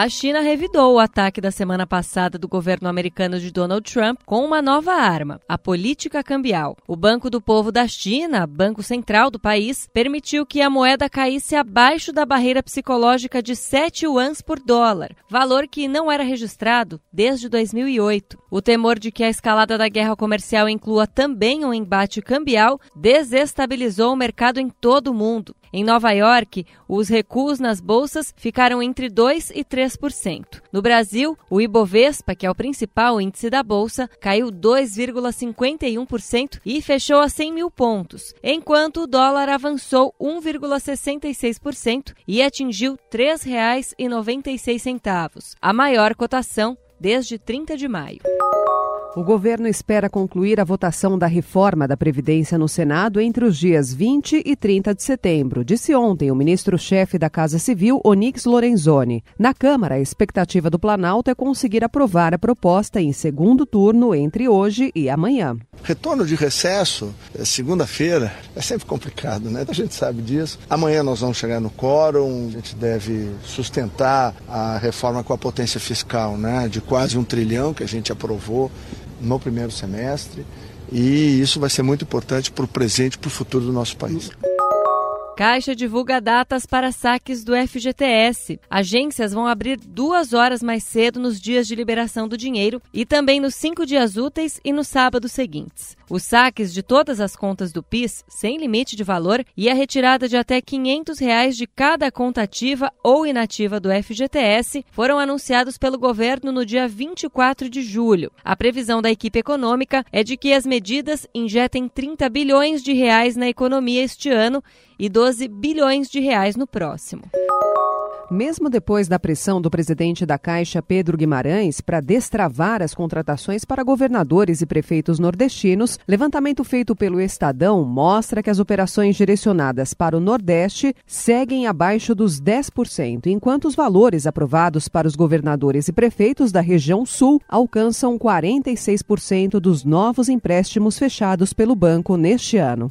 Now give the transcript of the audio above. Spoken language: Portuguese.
A China revidou o ataque da semana passada do governo americano de Donald Trump com uma nova arma, a política cambial. O Banco do Povo da China, banco central do país, permitiu que a moeda caísse abaixo da barreira psicológica de 7 yuans por dólar, valor que não era registrado desde 2008. O temor de que a escalada da guerra comercial inclua também um embate cambial desestabilizou o mercado em todo o mundo. Em Nova York, os recuos nas bolsas ficaram entre 2 e 3%. No Brasil, o Ibovespa, que é o principal índice da bolsa, caiu 2,51% e fechou a 100 mil pontos, enquanto o dólar avançou 1,66% e atingiu R$ 3,96, a maior cotação desde 30 de maio. O governo espera concluir a votação da reforma da Previdência no Senado entre os dias 20 e 30 de setembro, disse ontem o ministro-chefe da Casa Civil, Onix Lorenzoni. Na Câmara, a expectativa do Planalto é conseguir aprovar a proposta em segundo turno entre hoje e amanhã. Retorno de recesso, é segunda-feira, é sempre complicado, né? A gente sabe disso. Amanhã nós vamos chegar no quórum, a gente deve sustentar a reforma com a potência fiscal, né? De quase um trilhão que a gente aprovou no primeiro semestre e isso vai ser muito importante para o presente e para o futuro do nosso país. Caixa divulga datas para saques do FGTS. Agências vão abrir duas horas mais cedo nos dias de liberação do dinheiro e também nos cinco dias úteis e nos sábados seguintes. Os saques de todas as contas do PIS, sem limite de valor, e a retirada de até 500 reais de cada conta ativa ou inativa do FGTS foram anunciados pelo governo no dia 24 de julho. A previsão da equipe econômica é de que as medidas injetem 30 bilhões de reais na economia este ano e 12 bilhões de reais no próximo. Mesmo depois da pressão do presidente da Caixa, Pedro Guimarães, para destravar as contratações para governadores e prefeitos nordestinos, levantamento feito pelo Estadão mostra que as operações direcionadas para o Nordeste seguem abaixo dos 10%, enquanto os valores aprovados para os governadores e prefeitos da região Sul alcançam 46% dos novos empréstimos fechados pelo banco neste ano.